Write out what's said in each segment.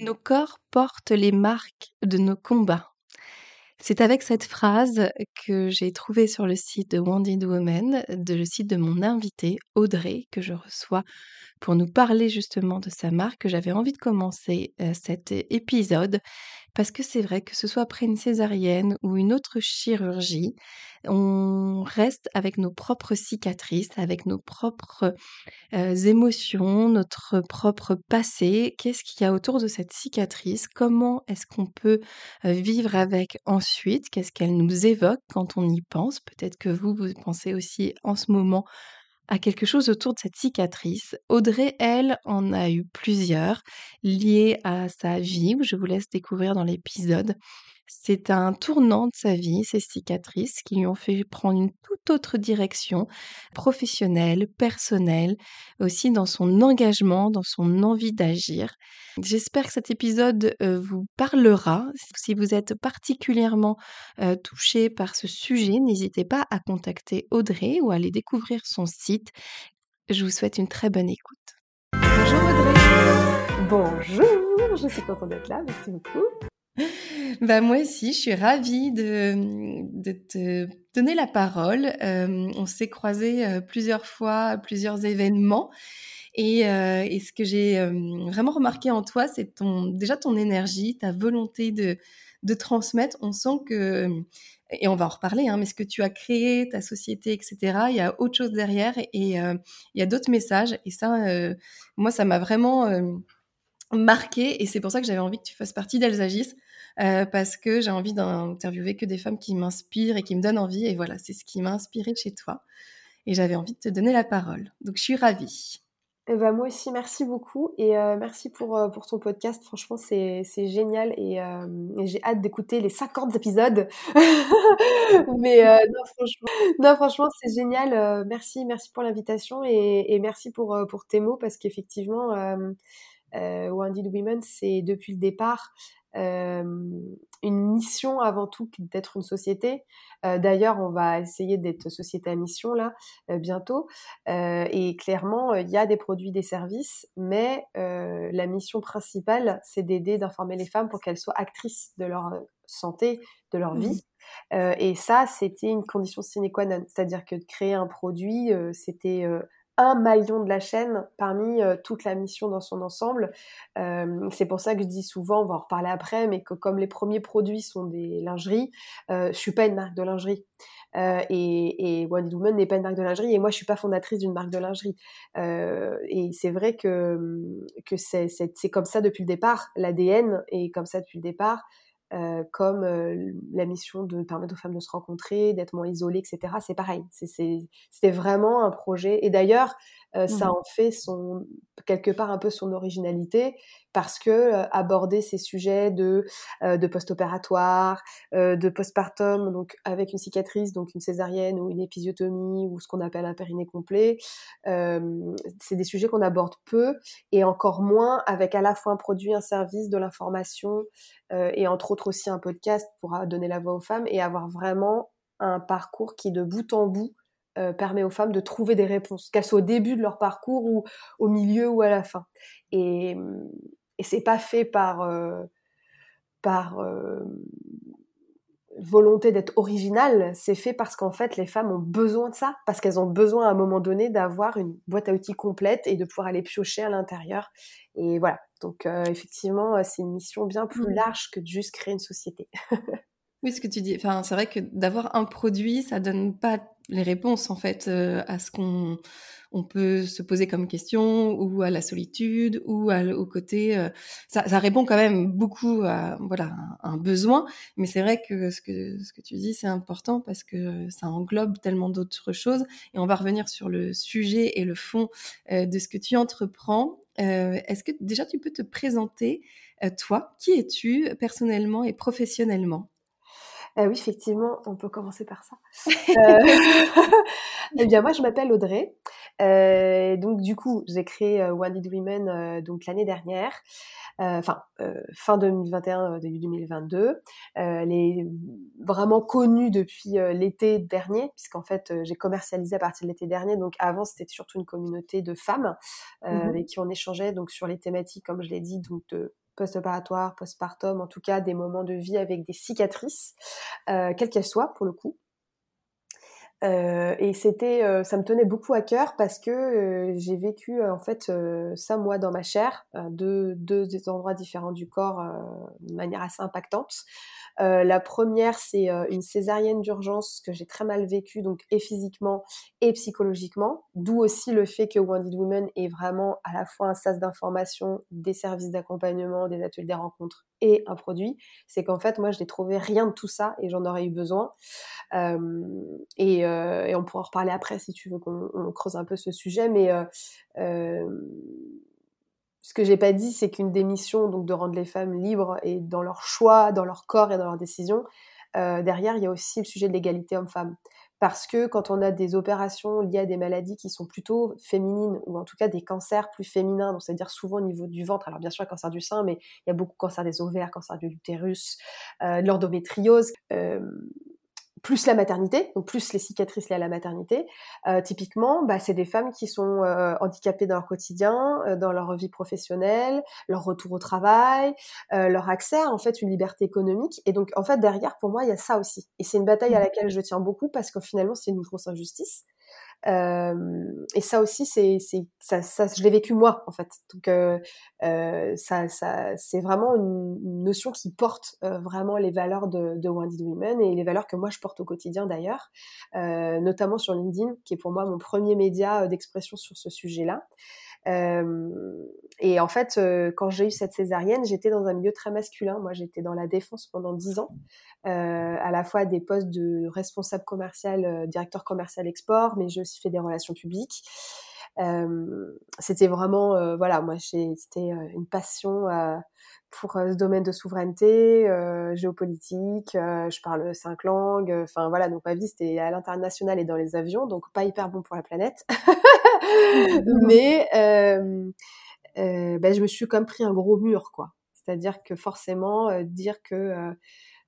Nos corps portent les marques de nos combats. C'est avec cette phrase que j'ai trouvée sur le site de Wounded Woman, de, le site de mon invitée Audrey, que je reçois pour nous parler justement de sa marque, que j'avais envie de commencer euh, cet épisode parce que c'est vrai que ce soit après une césarienne ou une autre chirurgie, on reste avec nos propres cicatrices, avec nos propres euh, émotions, notre propre passé. Qu'est-ce qu'il y a autour de cette cicatrice? Comment est-ce qu'on peut euh, vivre avec ensuite? Qu'est-ce qu'elle nous évoque quand on y pense? Peut-être que vous, vous pensez aussi en ce moment à quelque chose autour de cette cicatrice. Audrey, elle, en a eu plusieurs liées à sa vie, je vous laisse découvrir dans l'épisode. C'est un tournant de sa vie, ces cicatrices, qui lui ont fait prendre une toute autre direction professionnelle, personnelle, aussi dans son engagement, dans son envie d'agir. J'espère que cet épisode euh, vous parlera. Si vous êtes particulièrement euh, touché par ce sujet, n'hésitez pas à contacter Audrey ou à aller découvrir son site. Je vous souhaite une très bonne écoute. Bonjour Audrey. Bonjour, je suis contente d'être là, merci beaucoup. Bah moi aussi, je suis ravie de, te donner la parole. Euh, on s'est croisés euh, plusieurs fois à plusieurs événements. Et, euh, et ce que j'ai vraiment remarqué en toi, c'est ton, déjà ton énergie, ta volonté de, de transmettre. On sent que, et on va en reparler, hein, mais ce que tu as créé, ta société, etc., il y a autre chose derrière et, il y a d'autres messages. Et ça, moi, ça m'a vraiment marqué. Et c'est pour ça que j'avais envie que tu fasses partie d'Alsagis euh, parce que j'ai envie d'interviewer que des femmes qui m'inspirent et qui me donnent envie. Et voilà, c'est ce qui m'a inspiré chez toi. Et j'avais envie de te donner la parole. Donc je suis ravie. Eh ben, moi aussi, merci beaucoup et euh, merci pour, euh, pour ton podcast. Franchement, c'est génial et, j'ai hâte d'écouter les 50 épisodes. Mais non, franchement, franchement c'est génial. merci, merci pour l'invitation et, merci pour, pour tes mots parce qu'effectivement, euh, Wounded Women, c'est depuis le départ une mission avant tout d'être une société. Euh, d'ailleurs, on va essayer d'être société à mission là euh, bientôt. et clairement, il y a des produits, des services, mais la mission principale, c'est d'aider, d'informer les femmes pour qu'elles soient actrices de leur santé, de leur vie. Mmh. et ça, c'était une condition sine qua non. C'est-à-dire que de créer un produit, c'était un maillon de la chaîne parmi euh, toute la mission dans son ensemble. Euh, c'est pour ça que je dis souvent, on va en reparler après, mais que comme les premiers produits sont des lingeries, euh, je suis pas une marque de lingerie. Euh, et, et Woman n'est pas une marque de lingerie et moi je suis pas fondatrice d'une marque de lingerie. et c'est vrai que, que c'est comme ça depuis le départ, l'ADN est comme ça depuis le départ. Euh, comme euh, la mission de permettre aux femmes de se rencontrer, d'être moins isolées, etc. C'est pareil. C'était vraiment un projet. Et d'ailleurs, euh, ça mmh. en fait son quelque part un peu son originalité parce que euh, aborder ces sujets de euh, de post-opératoire, de postpartum, donc avec une cicatrice, donc une césarienne ou une épisiotomie ou ce qu'on appelle un périnée complet, c'est des sujets qu'on aborde peu et encore moins avec à la fois un produit, un service, de l'information et entre autres aussi un podcast pour donner la voix aux femmes et avoir vraiment un parcours qui de bout en bout euh, permet aux femmes de trouver des réponses, qu'elles soient au début de leur parcours ou au milieu ou à la fin. Et, et c'est pas fait par, euh, par euh, volonté d'être original, c'est fait parce qu'en fait les femmes ont besoin de ça, parce qu'elles ont besoin à un moment donné d'avoir une boîte à outils complète et de pouvoir aller piocher à l'intérieur. Et voilà, donc effectivement c'est une mission bien plus mmh. large que de juste créer une société. Oui, ce que tu dis. Enfin, c'est vrai que d'avoir un produit, ça donne pas les réponses en fait euh, à ce qu'on on peut se poser comme question ou à la solitude ou au côté. Euh, ça, ça, répond quand même beaucoup à voilà un, besoin, mais c'est vrai que ce que ce que tu dis c'est important parce que ça englobe tellement d'autres choses et on va revenir sur le sujet et le fond euh, de ce que tu entreprends. est-ce que déjà tu peux te présenter, toi? Qui es-tu personnellement et professionnellement? Oui, effectivement, on peut commencer par ça. euh, eh bien, moi, je m'appelle Audrey. Euh, donc, du coup, j'ai créé euh, One Women donc l'année dernière. Euh, enfin euh, fin 2021, euh, début 2022. elle est vraiment connue depuis l'été dernier, puisqu'en fait j'ai commercialisé à partir de l'été dernier. Donc avant c'était surtout une communauté de femmes mmh avec qui on échangeait donc sur les thématiques, comme je l'ai dit, donc de post-opératoire, postpartum, en tout cas des moments de vie avec des cicatrices, euh, quelles qu'elles soient pour le coup. Euh, et c'était, euh, ça me tenait beaucoup à cœur parce que j'ai vécu en fait ça moi dans ma chair, deux endroits différents du corps de manière assez impactante. Euh, la première, c'est euh, une césarienne d'urgence que j'ai très mal vécue, donc et physiquement et psychologiquement. D'où aussi le fait que Wounded Women est vraiment à la fois un sas d'information, des services d'accompagnement, des ateliers, des rencontres et un produit. C'est qu'en fait, moi, je n'ai trouvé rien de tout ça et j'en aurais eu besoin. Euh, et, et, on pourra en reparler après si tu veux qu'on creuse un peu ce sujet, mais ce que j'ai pas dit, c'est qu'une des missions, donc de rendre les femmes libres et dans leur choix, dans leur corps et dans leurs décisions, euh, derrière, il y a aussi le sujet de l'égalité homme-femme. Parce que quand on a des opérations liées à des maladies qui sont plutôt féminines, ou en tout cas des cancers plus féminins, c'est-à-dire souvent au niveau du ventre, alors bien sûr cancer du sein, mais il y a beaucoup de cancer des ovaires, cancer de l'utérus, euh, l'endométriose, euh, plus la maternité, donc plus les cicatrices liées à la maternité. Euh, typiquement, bah, c'est des femmes qui sont euh, handicapées dans leur quotidien, euh, dans leur vie professionnelle, leur retour au travail, leur accès à en fait une liberté économique. Et donc en fait derrière, pour moi, il y a ça aussi. Et c'est une bataille à mmh. laquelle je tiens beaucoup parce que finalement c'est une grosse injustice. Euh, et ça aussi, c'est, c'est, ça, ça, je l'ai vécu moi en fait. Donc euh, euh, ça, ça, c'est vraiment une, notion qui porte vraiment les valeurs de, de Wounded Women et les valeurs que moi je porte au quotidien d'ailleurs, notamment sur LinkedIn, qui est pour moi mon premier média d'expression sur ce sujet-là. Euh, et en fait, euh, quand j'ai eu cette césarienne, j'étais dans un milieu très masculin. Moi, j'étais dans la défense pendant dix ans, euh, à la fois des postes de responsable commercial, directeur commercial export, mais j'ai aussi fait des relations publiques. c'était vraiment, voilà, moi, c'était une passion pour ce domaine de souveraineté, géopolitique. je parle cinq langues. Enfin voilà, donc ma vie c'était à l'international et dans les avions, donc pas hyper bon pour la planète. Mais euh, euh, ben, je me suis comme pris un gros mur, quoi. C'est-à-dire que forcément, euh, dire que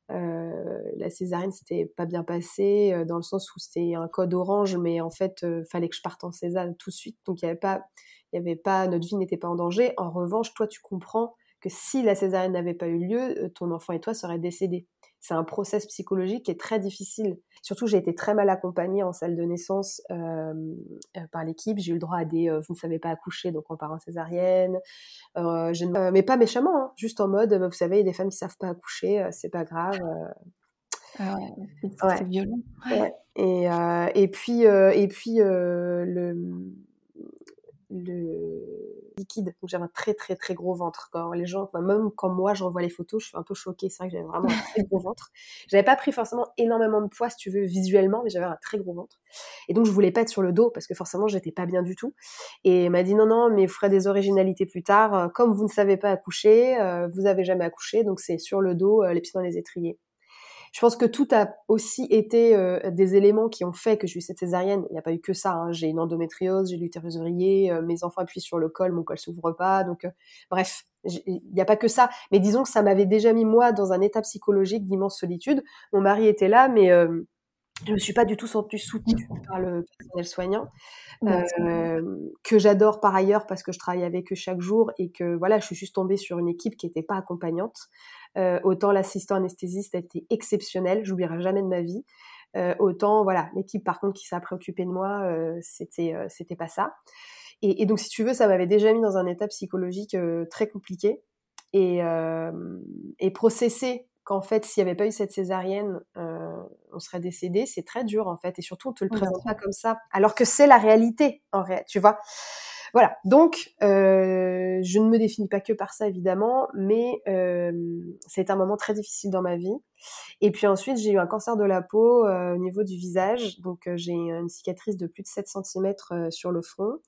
la césarienne s'était pas bien passée, dans le sens où c'était un code orange, mais en fait, fallait que je parte en césarienne tout de suite. Donc il y avait pas, il y avait pas, notre vie n'était pas en danger. En revanche, toi, tu comprends que si la césarienne n'avait pas eu lieu, ton enfant et toi seraient décédés c'est un process psychologique qui est très difficile. Surtout, j'ai été très mal accompagnée en salle de naissance euh, euh par l'équipe. J'ai eu le droit à des euh, vous ne savez pas accoucher, donc on part en césarienne. Euh, je, mais pas méchamment, hein, juste en mode vous savez, il y a des femmes qui savent pas accoucher, c'est pas grave. Ah ouais, c'est violent. Ouais. Et, et puis, et puis le le liquide. Donc j'avais un très très très gros ventre. Quand les gens, même quand moi j'envoie les photos, je suis un peu choquée. C'est vrai que j'avais vraiment un très gros ventre. J'avais pas pris forcément énormément de poids, si tu veux, visuellement, mais j'avais un très gros ventre. Et donc je voulais pas être sur le dos parce que forcément j'étais pas bien du tout. Et elle m'a dit non non, mais vous ferez des originalités plus tard. Comme vous ne savez pas accoucher, euh, vous avez jamais accouché, donc c'est sur le dos, euh, les pieds dans les étriers. Je pense que tout a aussi été euh, des éléments qui ont fait que j'ai eu cette césarienne. Il n'y a pas eu que ça. Hein. J'ai une endométriose, j'ai l'utérus ouvrier, euh, mes enfants appuient sur le col, mon col s'ouvre pas. Donc, euh, bref, il n'y a pas que ça. Mais disons que ça m'avait déjà mis moi dans un état psychologique d'immense solitude. Mon mari était là, mais je me suis pas du tout sentie soutenue par le personnel soignant. que j'adore par ailleurs parce que je travaille avec eux chaque jour et que voilà, je suis juste tombée sur une équipe qui n'était pas accompagnante. Euh, autant l'assistant anesthésiste a été exceptionnel, j'oublierai jamais de ma vie. Euh, autant voilà, l'équipe par contre qui s'est préoccupée de moi, euh, c'était c'était pas ça. Et, et, donc si tu veux, ça m'avait déjà mis dans un état psychologique très compliqué et et processer qu'en fait, s'il n'y avait pas eu cette césarienne, on serait décédé, c'est très dur en fait. Et surtout, on te le présente pas comme ça, alors que c'est la réalité en réalité, tu vois. Voilà. Donc, euh, je ne me définis pas que par ça, évidemment, mais euh, c'est un moment très difficile dans ma vie. Et puis ensuite, j'ai eu un cancer de la peau euh, au niveau du visage. Donc, euh, j'ai une cicatrice de plus de 7 cm sur le front,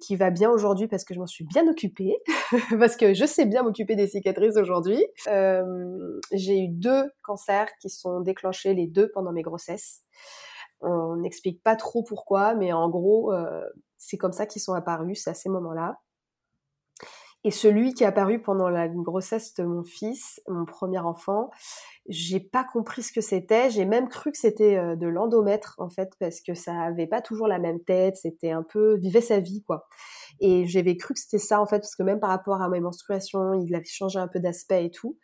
qui va bien aujourd'hui parce que je m'en suis bien occupée, parce que je sais bien m'occuper des cicatrices aujourd'hui. j'ai eu deux cancers qui sont déclenchés les deux pendant mes grossesses. On n'explique pas trop pourquoi, mais en gros, c'est comme ça qu'ils sont apparus, c'est à ces moments-là. Et celui qui est apparu pendant la grossesse de mon fils, mon premier enfant, j'ai pas compris ce que c'était. J'ai même cru que c'était euh, de l'endomètre en fait, parce que ça avait pas toujours la même tête. C'était un peu vivait sa vie quoi. Et j'avais cru que c'était ça en fait, parce que même par rapport à mes menstruations, il avait changé un peu d'aspect et tout.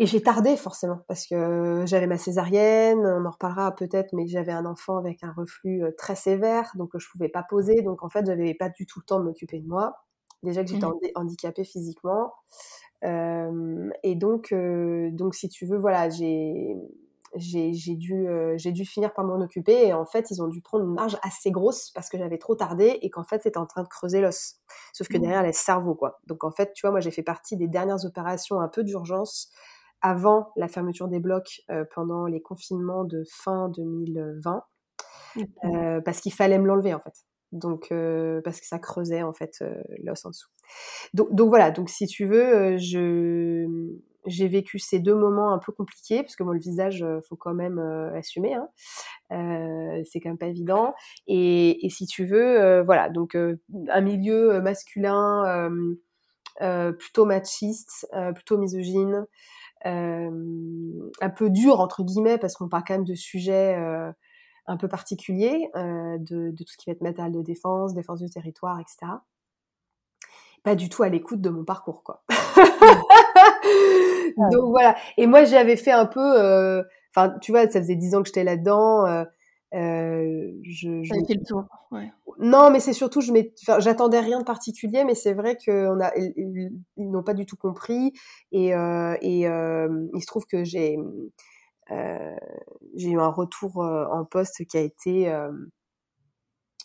Et j'ai tardé forcément parce que j'avais ma césarienne, on en reparlera peut-être, mais j'avais un enfant avec un reflux euh, très sévère, donc je pouvais pas poser, donc en fait j'avais pas du tout le temps de m'occuper de moi. Déjà que j'étais mmh. handicapée physiquement, euh, et donc euh, donc si tu veux voilà j'ai j'ai dû j'ai dû finir par m'en occuper et en fait ils ont dû prendre une marge assez grosse parce que j'avais trop tardé et qu'en fait c'était en train de creuser l'os sauf que mmh. derrière le cerveau quoi donc en fait tu vois moi j'ai fait partie des dernières opérations un peu d'urgence avant la fermeture des blocs euh, pendant les confinements de fin 2020, euh, parce qu'il fallait me l'enlever en fait. Donc euh, parce que ça creusait en fait l'os en dessous. Donc, donc, voilà. Donc si tu veux, je j'ai vécu ces deux moments un peu compliqués parce que moi le visage faut quand même assumer hein. c'est quand même pas évident et, et si tu veux voilà donc un milieu masculin plutôt machiste plutôt misogyne un peu dur entre guillemets parce qu'on parle quand même de sujets euh, un peu particuliers, euh, de, de, tout ce qui va être matériel de défense, défense du territoire, etc. Pas du tout à l'écoute de mon parcours, quoi. Donc voilà. Et moi, j'avais fait un peu, enfin, tu vois, ça faisait dix ans que j'étais là-dedans. Euh, je, le tour. Ouais. Non, mais c'est surtout, je enfin, j'attendais rien de particulier, mais c'est vrai qu'on a, ils, n'ont pas du tout compris, et, euh, et euh, il se trouve que j'ai, j'ai eu un retour en poste qui a été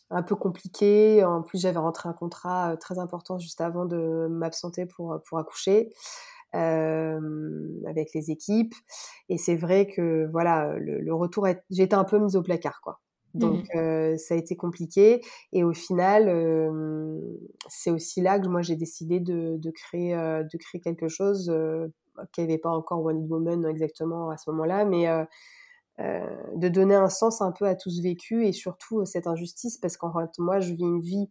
un peu compliqué. En plus, j'avais rentré un contrat très important juste avant de m'absenter pour pour accoucher avec les équipes. Et c'est vrai que voilà, le, le retour, j'étais un peu mise au placard, quoi. Donc mmh euh, ça a été compliqué et au final euh, c'est aussi là que moi j'ai décidé de, de créer euh, de créer quelque chose euh, qui n'avait pas encore One Woman exactement à ce moment-là, mais de donner un sens un peu à tout ce vécu et surtout cette injustice parce qu'en fait moi je vis une vie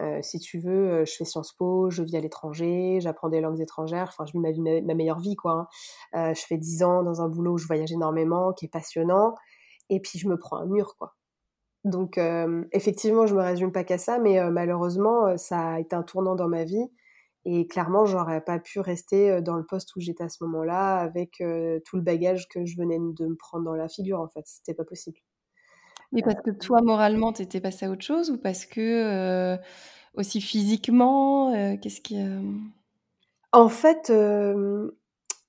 euh, si tu veux, euh, je fais Sciences Po, je vis à l'étranger, j'apprends des langues étrangères, enfin, je vis ma, ma, meilleure vie, quoi. Hein. Euh, je fais 10 ans dans un boulot où je voyage énormément, qui est passionnant, et puis je me prends un mur, quoi. Donc, effectivement, je me résume pas qu'à ça, mais malheureusement, ça a été un tournant dans ma vie, et clairement, j'aurais pas pu rester dans le poste où j'étais à ce moment-là, avec tout le bagage que je venais de me prendre dans la figure, en fait. C'était pas possible. Mais parce que toi, moralement, tu étais passé à autre chose ou parce que euh, aussi physiquement, euh, qu'est-ce qui. En fait,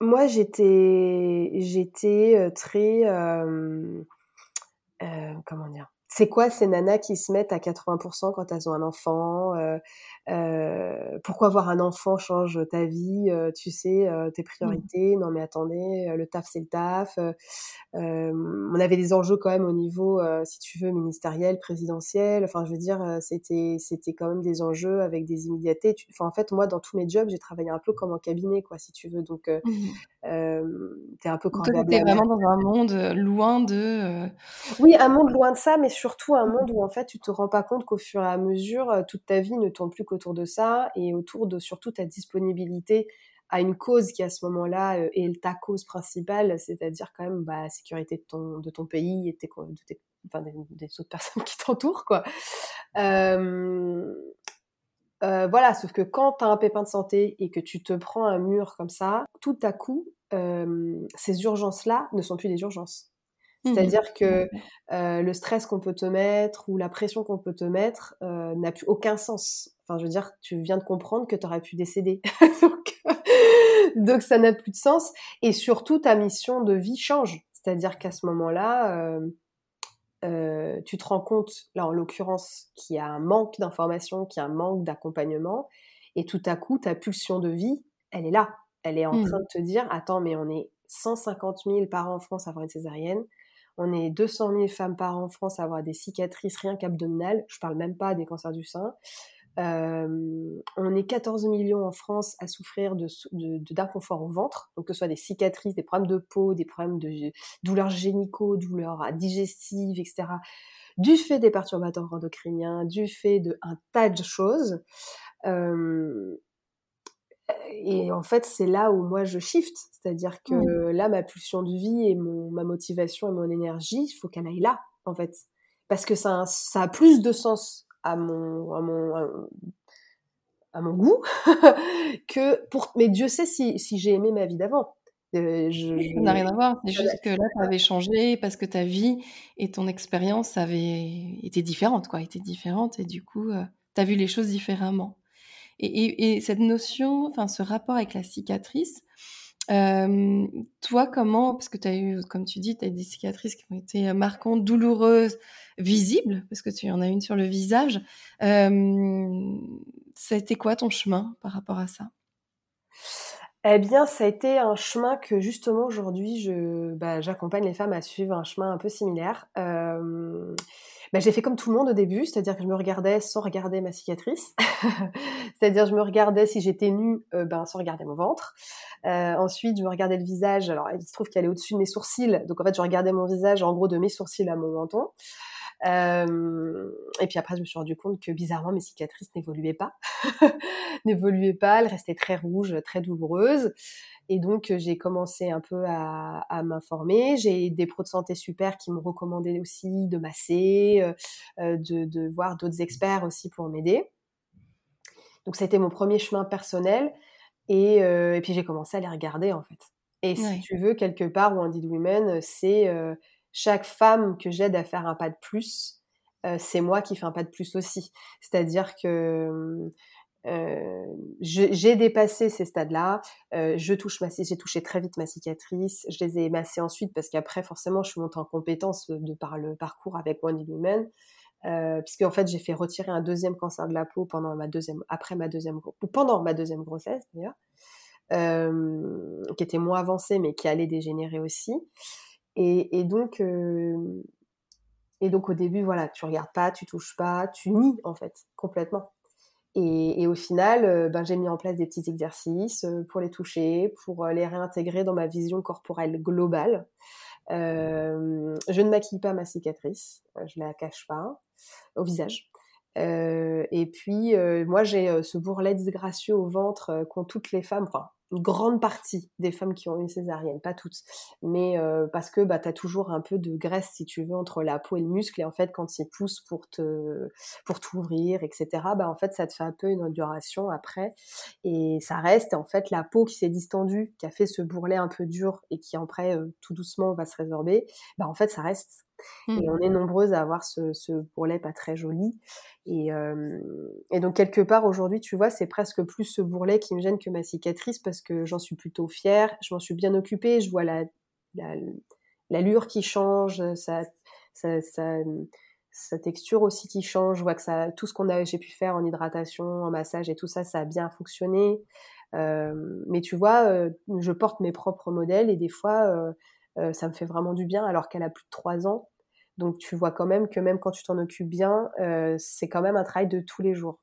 moi, j'étais, j'étais très. comment dire? C'est quoi ces nanas qui se mettent à 80% quand elles ont un enfant euh, euh, Pourquoi avoir un enfant change ta vie Tu sais, tes mmh. priorités? Non mais attendez, le taf c'est le taf. on avait des enjeux quand même au niveau, si tu veux, ministériel, présidentiel. Enfin, je veux dire, c'était c'était quand même des enjeux avec des immédiatetés. Enfin, en fait, moi, dans tous mes jobs, j'ai travaillé un peu comme en cabinet, quoi, si tu veux. Donc, mmh t'es un peu quand T'es vraiment dans un monde loin de. Oui, un monde loin de ça, mais surtout un monde où en fait tu te rends pas compte qu'au fur et à mesure toute ta vie ne tourne plus qu'autour de ça et autour de surtout ta disponibilité à une cause qui à ce moment-là euh, est ta cause principale, c'est-à-dire quand même bah, la sécurité de ton, de ton pays et tes, des, autres personnes qui t'entourent quoi. Euh, voilà, sauf que quand tu as un pépin de santé et que tu te prends un mur comme ça, tout à coup, ces urgences-là ne sont plus des urgences. Mmh C'est-à-dire que euh, le stress qu'on peut te mettre ou la pression qu'on peut te mettre euh, n'a plus aucun sens. Enfin, je veux dire, tu viens de comprendre que tu aurais pu décéder. donc, donc, ça n'a plus de sens. Et surtout, ta mission de vie change. C'est-à-dire qu'à ce moment-là, euh, tu te rends compte, là en l'occurrence, qu'il y a un manque d'information, qu'il y a un manque d'accompagnement, et tout à coup, ta pulsion de vie, elle est là. Elle est en mmh. train de te dire, attends, mais on est 150 000 parents en France à avoir une césarienne, on est 200 000 femmes par an en France à avoir des cicatrices rien qu'abdominales, je parle même pas des cancers du sein. on est 14 millions en France à souffrir d'inconfort de, au ventre, donc que ce soit des cicatrices, des problèmes de peau, des problèmes de douleurs génicaux, douleurs digestives, etc. Du fait des perturbateurs endocriniens, du fait d'un tas de choses et en fait, c'est là où moi je shift. C'est-à-dire que mmh. là, ma pulsion de vie et mon, ma motivation et mon énergie, il faut qu'elle aille là, en fait. Parce que ça, ça a plus de sens à mon, à mon, à mon goût que pour. Mais Dieu sait si, si j'ai aimé ma vie d'avant. Euh, je, ça n'a rien à voir. C'est juste que là, ça avait changé parce que ta vie et ton expérience avaient été différentes, quoi, étaient différentes. Et du coup, euh, tu as vu les choses différemment. Et, cette notion, enfin ce rapport avec la cicatrice, euh, toi, comment, parce que tu as eu, comme tu dis, tu as des cicatrices qui ont été marquantes, douloureuses, visibles, parce que tu en as une sur le visage. Euh, ça a été quoi ton chemin par rapport à ça? Eh bien, ça a été un chemin que justement aujourd'hui, je, bah, j'accompagne les femmes à suivre un chemin un peu similaire. Euh, bah, j'ai fait comme tout le monde au début, c'est-à-dire que je me regardais sans regarder ma cicatrice. c'est-à-dire je me regardais si j'étais nue, euh, ben, sans regarder mon ventre. Euh, ensuite, je me regardais le visage. Alors, il se trouve qu'elle est au-dessus de mes sourcils. Donc, en fait, je regardais mon visage, en gros, de mes sourcils à mon menton. Euh, et puis après, je me suis rendu compte que bizarrement, mes cicatrices n'évoluaient pas. n'évoluaient pas, elles restaient très rouges, très douloureuses. Et donc, j'ai commencé un peu à, à m'informer. J'ai des pros de santé super qui me recommandaient aussi de masser, euh, de, de voir d'autres experts aussi pour m'aider. Donc, ça a été mon premier chemin personnel. Et, euh, et puis, j'ai commencé à les regarder, en fait. Et si tu veux, quelque part, Wounded Women, c'est euh, chaque femme que j'aide à faire un pas de plus, euh, c'est moi qui fais un pas de plus aussi. C'est-à-dire que j'ai dépassé ces stades-là. Je touche ma, j'ai touché très vite ma cicatrice. Je les ai massées ensuite parce qu'après, forcément, je suis montée en compétence par le parcours avec One Women. Euh, puisque en fait j'ai fait retirer un deuxième cancer de la peau pendant ma deuxième après ma deuxième pendant ma deuxième grossesse d'ailleurs qui était moins avancée mais qui allait dégénérer aussi et, et donc et donc au début voilà tu regardes pas tu touches pas tu nies en fait complètement et, au final, euh, ben, j'ai mis en place des petits exercices euh, pour les toucher, pour euh, les réintégrer dans ma vision corporelle globale. je ne maquille pas ma cicatrice, je la cache pas au visage. et puis, moi, j'ai ce bourrelet disgracieux au ventre qu'ont toutes les femmes, une grande partie des femmes qui ont une césarienne, pas toutes, mais euh, parce que bah, tu as toujours un peu de graisse, si tu veux, entre la peau et le muscle, et en fait, quand il pousse pour te pour t'ouvrir, etc., bah, en fait, ça te fait un peu une enduration après, et ça reste, en fait, la peau qui s'est distendue, qui a fait ce bourrelet un peu dur, et qui, après, euh, tout doucement, va se résorber, bah, en fait, ça reste et mmh. on est nombreuses à avoir ce, ce bourrelet pas très joli. Et, euh, et donc quelque part aujourd'hui, tu vois, c'est presque plus ce bourrelet qui me gêne que ma cicatrice parce que j'en suis plutôt fière, je m'en suis bien occupée, je vois la, l'allure qui change, sa, sa, sa, texture aussi qui change, je vois que ça, tout ce qu'on a, j'ai pu faire en hydratation, en massage et tout ça, ça a bien fonctionné. Euh, mais tu vois, euh, je porte mes propres modèles et des fois, euh, euh, ça me fait vraiment du bien alors qu'elle a plus de 3 ans. Donc tu vois quand même que même quand tu t'en occupes bien, euh, c'est quand même un travail de tous les jours.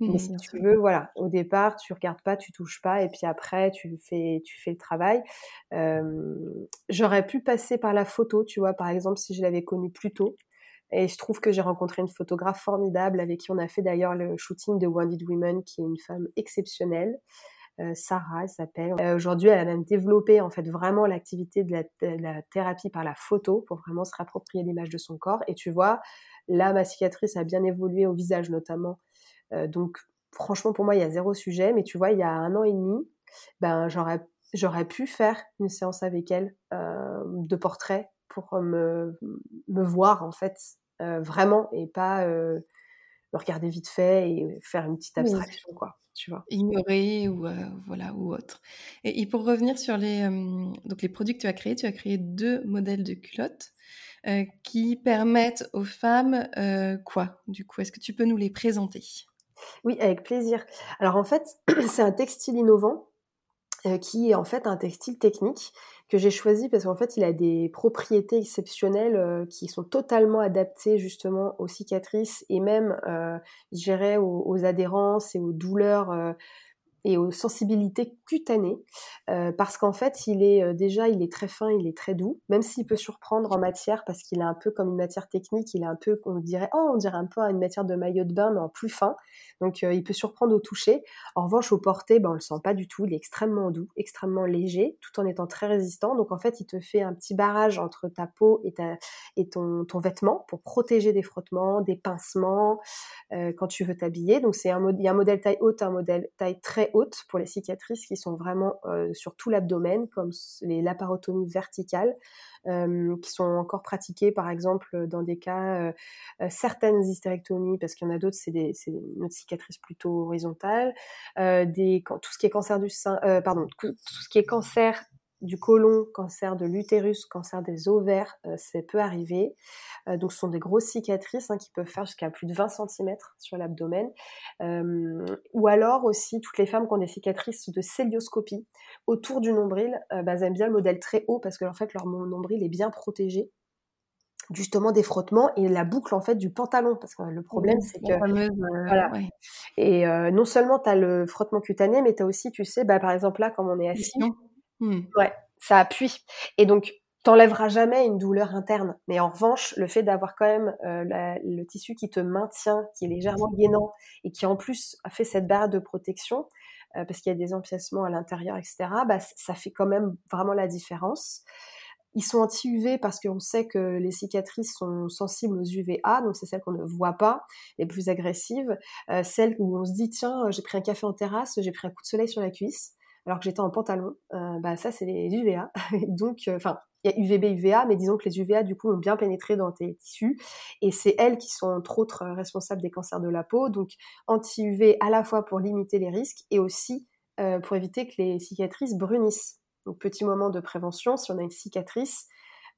Mais si tu veux, voilà, au départ, tu regardes pas, tu touches pas, et puis après, tu fais, tu fais le travail. Euh, j'aurais pu passer par la photo, tu vois, par exemple, si je l'avais connue plus tôt. Et je trouve que j'ai rencontré une photographe formidable avec qui on a fait d'ailleurs le shooting de Wounded Women, qui est une femme exceptionnelle. Euh, Sarah, elle s'appelle. Euh, aujourd'hui, elle a même développé en fait vraiment l'activité de, la, thérapie par la photo pour vraiment se rapproprier l'image de son corps. Et tu vois, là, ma cicatrice a bien évolué au visage notamment. Euh, donc, franchement, pour moi, il y a zéro sujet. Mais tu vois, il y a un an et demi, ben, j'aurais pu faire une séance avec elle de portrait pour me, me voir en fait vraiment et pas me regarder vite fait et faire une petite abstraction quoi tu vois. Ignorer ou euh, voilà ou autre. Et, pour revenir sur les donc les produits que tu as créés, tu as créé deux modèles de culottes. qui permettent aux femmes quoi, du coup? Est-ce que tu peux nous les présenter? Oui, avec plaisir. Alors en fait, c'est un textile innovant qui est en fait un textile technique que j'ai choisi parce qu'en fait il a des propriétés exceptionnelles qui sont totalement adaptées justement aux cicatrices et même, je dirais, aux, aux, adhérences et aux douleurs et aux sensibilités cutanées euh, parce qu'en fait il est euh, déjà il est très fin il est très doux même s'il peut surprendre en matière parce qu'il est un peu comme une matière technique il est un peu on dirait oh on dirait un peu une matière de maillot de bain mais en plus fin. Donc euh, il peut surprendre au toucher. En revanche au porté ben on le sent pas du tout. Il est extrêmement doux extrêmement léger tout en étant très résistant. Donc en fait il te fait un petit barrage entre ta peau et ta et ton ton vêtement pour protéger des frottements des pincements quand tu veux t'habiller. Donc c'est un il y a un modèle taille haute un modèle taille très hautes pour les cicatrices qui sont vraiment euh, sur tout l'abdomen, comme les laparotomies verticales, euh, qui sont encore pratiquées par exemple dans des cas euh, certaines hystérectomies, parce qu'il y en a d'autres, c'est des, une cicatrice plutôt horizontale, des, tout ce qui est cancer du sein, pardon, tout ce qui est cancer du côlon, cancer de l'utérus, cancer des ovaires, euh, ça peut arriver. Euh, donc ce sont des grosses cicatrices hein, qui peuvent faire jusqu'à plus de 20 cm sur l'abdomen. Euh, ou alors aussi toutes les femmes qui ont des cicatrices de célioscopie autour du nombril, bah, elles aiment bien le modèle très haut parce que en fait leur nombril est bien protégé justement des frottements et la boucle en fait du pantalon parce que le problème c'est que voilà et non seulement tu as le frottement cutané mais tu as aussi tu sais bah, par exemple là comme on est assis Mmh. Ouais, ça appuie. Et donc, t'enlèveras jamais une douleur interne. Mais en revanche, le fait d'avoir quand même euh, le tissu qui te maintient, qui est légèrement gainant et qui en plus a fait cette barre de protection, euh, parce qu'il y a des empiècements à l'intérieur, etc., bah, ça fait quand même vraiment la différence. Ils sont anti-UV parce qu'on sait que les cicatrices sont sensibles aux UVA, donc c'est celles qu'on ne voit pas, les plus agressives. Euh, celles où on se dit, tiens, j'ai pris un café en terrasse, j'ai pris un coup de soleil sur la cuisse alors que j'étais en pantalon, euh, bah ça c'est les UVA. Donc, euh, enfin, il y a UVB, UVA, mais disons que les UVA du coup ont bien pénétré dans tes tissus et c'est elles qui sont entre autres responsables des cancers de la peau. Donc anti-UV à la fois pour limiter les risques et aussi euh, pour éviter que les cicatrices brunissent. Donc petit moment de prévention, si on a une cicatrice,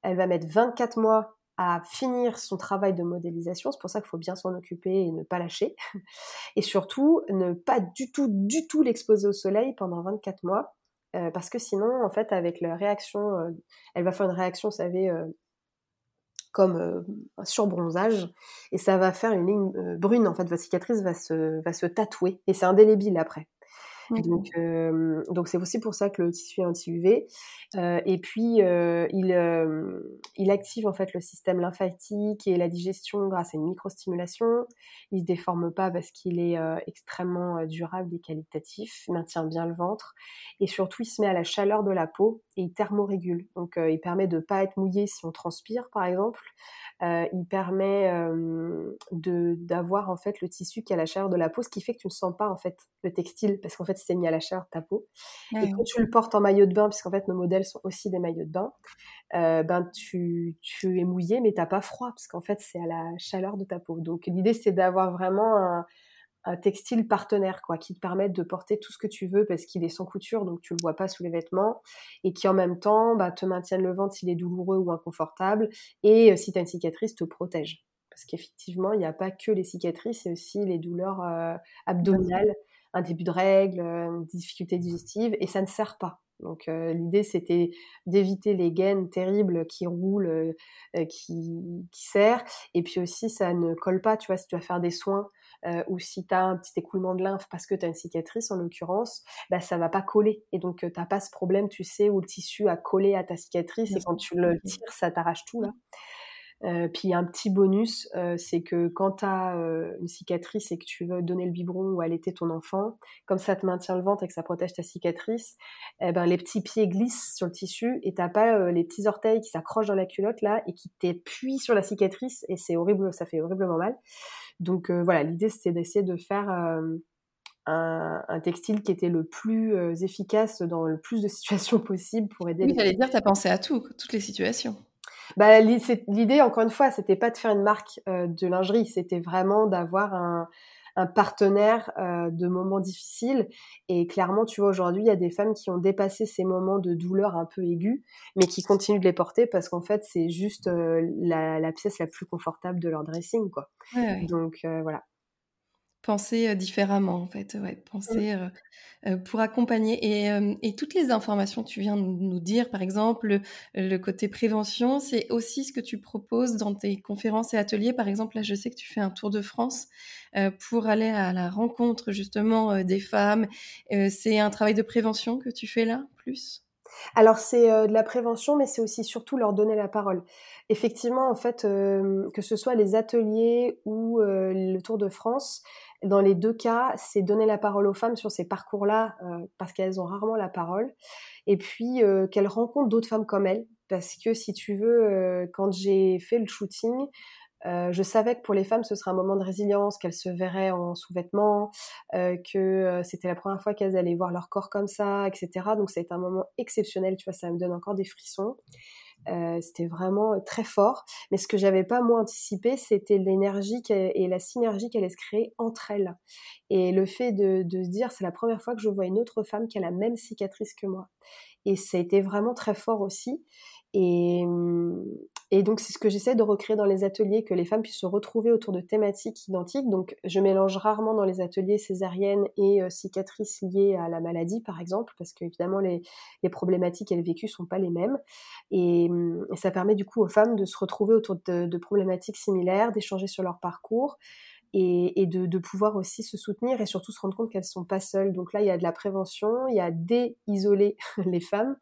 elle va mettre 24 mois à finir son travail de modélisation. C'est pour ça qu'il faut bien s'en occuper et ne pas lâcher. Et surtout, ne pas du tout, du tout l'exposer au soleil pendant 24 mois. Euh, parce que sinon, en fait, avec la réaction, euh, elle va faire une réaction, vous savez, euh, comme un surbronzage, et ça va faire une ligne brune. En fait, votre cicatrice va se, va se tatouer, et c'est indélébile après. Donc, donc c'est aussi pour ça que le tissu est anti-UV. Euh, et puis, euh, il, il active en fait le système lymphatique et la digestion grâce à une microstimulation. Il se déforme pas parce qu'il est extrêmement durable et qualitatif, il maintient bien le ventre. Et surtout, il se met à la chaleur de la peau et il thermorégule. Donc, il permet de pas être mouillé si on transpire, par exemple. Il permet de d'avoir en fait le tissu qui a la chaleur de la peau, ce qui fait que tu ne sens pas en fait le textile parce qu'en fait c'est mis à la chaleur de ta peau. Et quand tu le portes en maillot de bain, puisqu'en fait nos modèles sont aussi des maillots de bain, euh, ben tu, tu es mouillé mais t'as pas froid parce qu'en fait c'est à la chaleur de ta peau. Donc l'idée c'est d'avoir vraiment un, un textile partenaire, quoi, qui te permette de porter tout ce que tu veux parce qu'il est sans couture, donc tu le vois pas sous les vêtements, et qui en même temps bah, te maintienne le ventre s'il est douloureux ou inconfortable, et euh, si tu as une cicatrice, te protège. Parce qu'effectivement, il n'y a pas que les cicatrices, c'est aussi les douleurs euh, abdominales, un début de règles, euh, une difficulté digestive, et ça ne sert pas. Donc l'idée c'était d'éviter les gaines terribles qui roulent, qui, qui serrent, et puis aussi ça ne colle pas, tu vois, si tu vas faire des soins, euh, ou si tu as un petit écoulement de lymphe parce que tu as une cicatrice en l'occurrence, bah, ça va pas coller. Et donc, euh, tu n'as pas ce problème, tu sais, où le tissu a collé à ta cicatrice et quand tu le tires, ça t'arrache tout là. Euh, puis un petit bonus, euh, c'est que quand tu as euh, une cicatrice et que tu veux donner le biberon ou allaiter ton enfant, comme ça te maintient le ventre et que ça protège ta cicatrice, eh ben, les petits pieds glissent sur le tissu et t'as pas les petits orteils qui s'accrochent dans la culotte là et qui t'appuient sur la cicatrice et c'est horrible, ça fait horriblement mal. Donc voilà, l'idée c'était d'essayer de faire un, un, textile qui était le plus efficace dans le plus de situations possibles pour aider. Oui, j'allais dire, tu as pensé à tout, toutes les situations. Bah, l'idée, encore une fois, c'était pas de faire une marque euh, de lingerie, c'était vraiment d'avoir un, un partenaire de moments difficiles. Et clairement, tu vois, aujourd'hui, il y a des femmes qui ont dépassé ces moments de douleur un peu aigus, mais qui continuent de les porter parce qu'en fait, c'est juste la, pièce la plus confortable de leur dressing, quoi. Donc voilà. Penser différemment, en fait, ouais, penser pour accompagner. Et, et, toutes les informations que tu viens de nous dire, par exemple, le, côté prévention, c'est aussi ce que tu proposes dans tes conférences et ateliers. Par exemple, là, je sais que tu fais un tour de France pour aller à la rencontre justement des femmes. c'est un travail de prévention que tu fais là, plus? Alors c'est de la prévention, mais c'est aussi surtout leur donner la parole. Effectivement, en fait, que ce soit les ateliers ou le Tour de France, dans les deux cas, c'est donner la parole aux femmes sur ces parcours-là, euh, parce qu'elles ont rarement la parole, et puis euh, qu'elles rencontrent d'autres femmes comme elles, parce que si tu veux, euh, quand j'ai fait le shooting, je savais que pour les femmes, ce serait un moment de résilience, qu'elles se verraient en sous-vêtements, que c'était la première fois qu'elles allaient voir leur corps comme ça, etc. Donc ça a été un moment exceptionnel, tu vois, ça me donne encore des frissons. Euh, c'était vraiment très fort. Mais ce que j'avais pas moins anticipé, c'était l'énergie et la synergie qu'elle allait se créer entre elles. Et le fait de, de se dire, c'est la première fois que je vois une autre femme qui a la même cicatrice que moi. Et ça a été vraiment très fort aussi. Et, et donc, c'est ce que j'essaie de recréer dans les ateliers, que les femmes puissent se retrouver autour de thématiques identiques. Donc, je mélange rarement dans les ateliers césariennes et euh, cicatrices liées à la maladie, par exemple, parce qu'évidemment, les, les problématiques qu'elles vécues sont pas les mêmes. Et, et, ça permet du coup aux femmes de se retrouver autour de, problématiques similaires, d'échanger sur leur parcours. Et, et de, pouvoir aussi se soutenir et surtout se rendre compte qu'elles sont pas seules. Donc là, il y a de la prévention, il y a déisoler les femmes,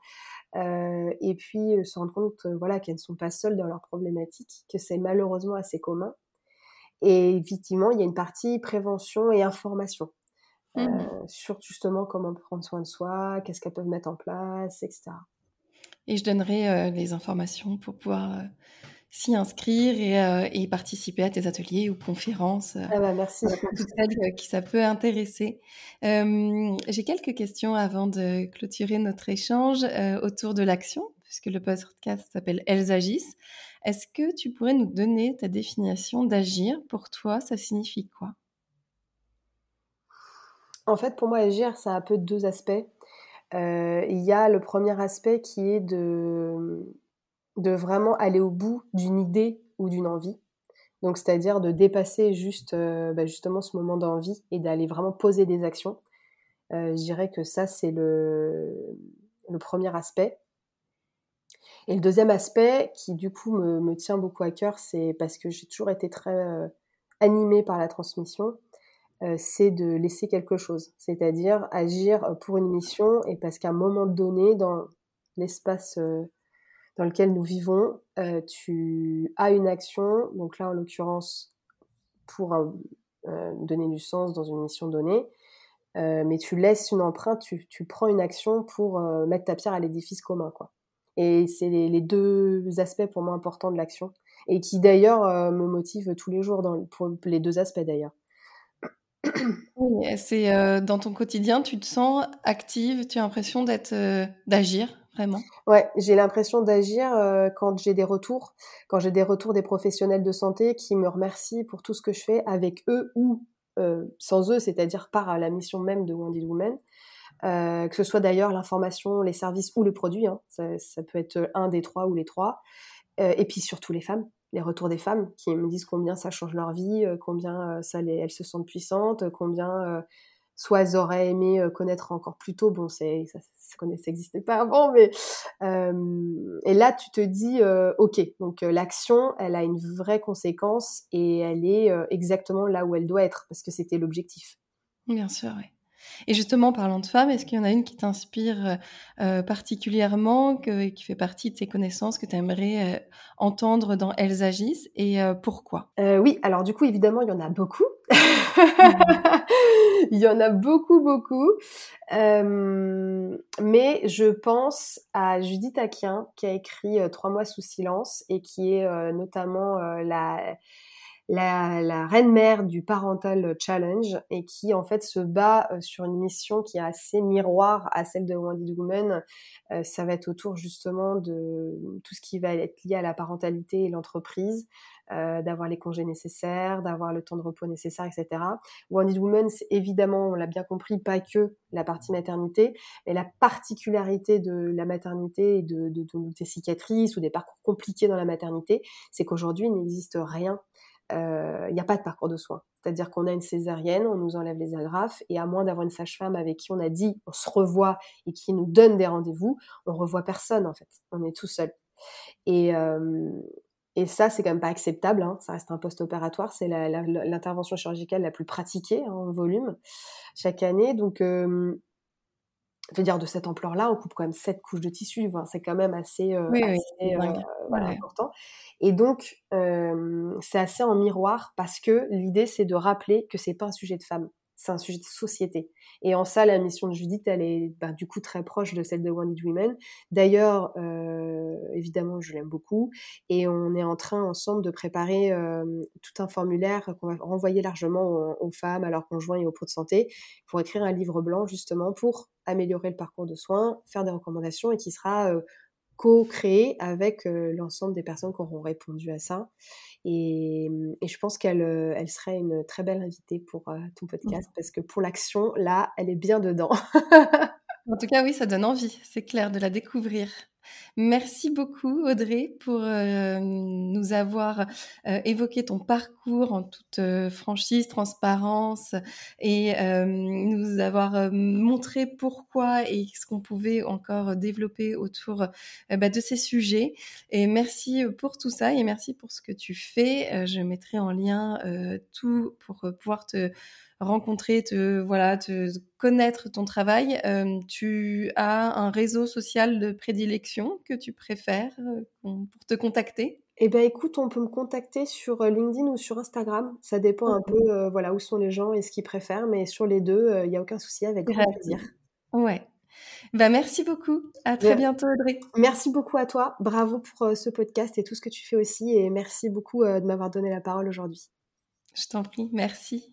euh, et puis euh, se rendre compte euh, voilà, qu'elles ne sont pas seules dans leurs problématiques, que c'est malheureusement assez commun. Et effectivement, il y a une partie prévention et information mmh. sur justement comment prendre soin de soi, qu'est-ce qu'elles peuvent mettre en place, etc. Et je donnerai les informations pour pouvoir s'y inscrire et, euh, et, participer à tes ateliers ou conférences. Euh, ah bah merci. toutes celles euh, qui ça peut intéresser. J'ai quelques questions avant de clôturer notre échange autour de l'action, puisque le podcast s'appelle Elles agissent. Est-ce que tu pourrais nous donner ta définition d'agir? Pour toi, ça signifie quoi? En fait, pour moi, agir, ça a un peu deux aspects. Il y a le premier aspect qui est de de vraiment aller au bout d'une idée ou d'une envie. Donc, c'est-à-dire de dépasser juste, euh, bah, justement ce moment d'envie et d'aller vraiment poser des actions. Euh, je dirais que ça, c'est le, premier aspect. Et le deuxième aspect, qui du coup me, me tient beaucoup à cœur, c'est parce que j'ai toujours été très euh, animée par la transmission, c'est de laisser quelque chose. C'est-à-dire agir pour une mission et parce qu'à un moment donné, dans l'espace dans lequel nous vivons, euh, tu as une action, donc là en l'occurrence pour euh, donner du sens dans une mission donnée, euh, mais tu laisses une empreinte, tu, prends une action pour mettre ta pierre à l'édifice commun. quoi. Et c'est les, deux aspects pour moi importants de l'action, et qui d'ailleurs me motivent tous les jours, pour les deux aspects d'ailleurs. Oui, c'est dans ton quotidien, tu te sens active, tu as l'impression d'être, d'agir? Vraiment Ouais, j'ai l'impression d'agir euh, quand j'ai des retours, quand j'ai des retours des professionnels de santé qui me remercient pour tout ce que je fais avec eux ou euh, sans eux, c'est-à-dire par la mission même de Wounded Woman. Euh, que ce soit d'ailleurs l'information, les services ou les produits, hein, ça, ça, peut être un des trois ou les trois. Euh, et puis surtout les femmes, les retours des femmes qui me disent combien ça change leur vie, combien ça les, elles se sentent puissantes, combien soit elles auraient aimé euh, connaître encore plus tôt. Bon, c'est ça, ça n'existait pas avant, mais euh, et là tu te dis euh, ok, donc euh, l'action, elle a une vraie conséquence et elle est exactement là où elle doit être parce que c'était l'objectif. Bien sûr, oui. Et justement, parlant de femmes, est-ce qu'il y en a une qui t'inspire euh, particulièrement, que, qui fait partie de tes connaissances, que tu aimerais euh, entendre dans Elles agissent et euh, pourquoi? Oui, alors du coup, évidemment, il y en a beaucoup. il y en a beaucoup, beaucoup. mais je pense à Judith Aquin, qui a écrit Trois mois sous silence et qui est notamment la reine mère du Parental Challenge et qui en fait se bat euh, sur une mission qui est assez miroir à celle de Wendy Woman. Euh, ça va être autour justement de tout ce qui va être lié à la parentalité et l'entreprise, euh, d'avoir les congés nécessaires, d'avoir le temps de repos nécessaire, etc. Wonder Woman, c'est évidemment, on l'a bien compris, pas que la partie maternité, mais la particularité de la maternité et de, de, de cicatrices ou des parcours compliqués dans la maternité, c'est qu'aujourd'hui, il n'existe rien euh, il n'y a pas de parcours de soins. C'est-à-dire qu'on a une césarienne, on nous enlève les agrafes, et à moins d'avoir une sage-femme avec qui on a dit on se revoit et qui nous donne des rendez-vous, on revoit personne en fait. On est tout seul. Et, euh, et ça, c'est quand même pas acceptable. Hein. Ça reste un post-opératoire. C'est l'intervention chirurgicale la plus pratiquée hein, en volume chaque année. Donc, euh, je veux dire, de cette ampleur-là, on coupe quand même sept couches de tissu. Enfin, c'est quand même assez, euh, assez euh, voilà, important. Et donc, c'est assez en miroir parce que l'idée, c'est de rappeler que c'est pas un sujet de femme c'est un sujet de société. Et en ça, la mission de Judith, elle est bah, du coup très proche de celle de Wanted Women. D'ailleurs, euh, évidemment, je l'aime beaucoup. Et on est en train ensemble de préparer euh, tout un formulaire qu'on va renvoyer largement aux, femmes, à leurs conjoints et aux pros de santé pour écrire un livre blanc justement pour améliorer le parcours de soins, faire des recommandations et qui sera euh, co-créé avec euh, l'ensemble des personnes qui auront répondu à ça. Et, je pense qu'elle euh, elle serait une très belle invitée pour euh, ton podcast mmh. parce que pour l'action, là, elle est bien dedans. en tout cas, oui, ça donne envie, c'est clair, de la découvrir. Merci beaucoup Audrey pour euh, nous avoir euh, évoqué ton parcours en toute euh, franchise, transparence et nous avoir montré pourquoi et ce qu'on pouvait encore développer autour bah, de ces sujets. Et merci pour tout ça et merci pour ce que tu fais. je mettrai en lien tout pour pouvoir te rencontrer, te voilà, te connaître ton travail. Euh, tu as un réseau social de prédilection que tu préfères euh, pour te contacter? Eh ben écoute, on peut me contacter sur euh, LinkedIn ou sur Instagram. Ça dépend un peu, voilà, où sont les gens et ce qu'ils préfèrent, mais sur les deux, il n'y a aucun souci, avec grand plaisir. Ouais. Bah merci beaucoup. À très bientôt, Audrey. Merci beaucoup à toi. Bravo pour ce podcast et tout ce que tu fais aussi, et merci beaucoup de m'avoir donné la parole aujourd'hui. Je t'en prie. Merci.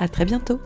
À très bientôt.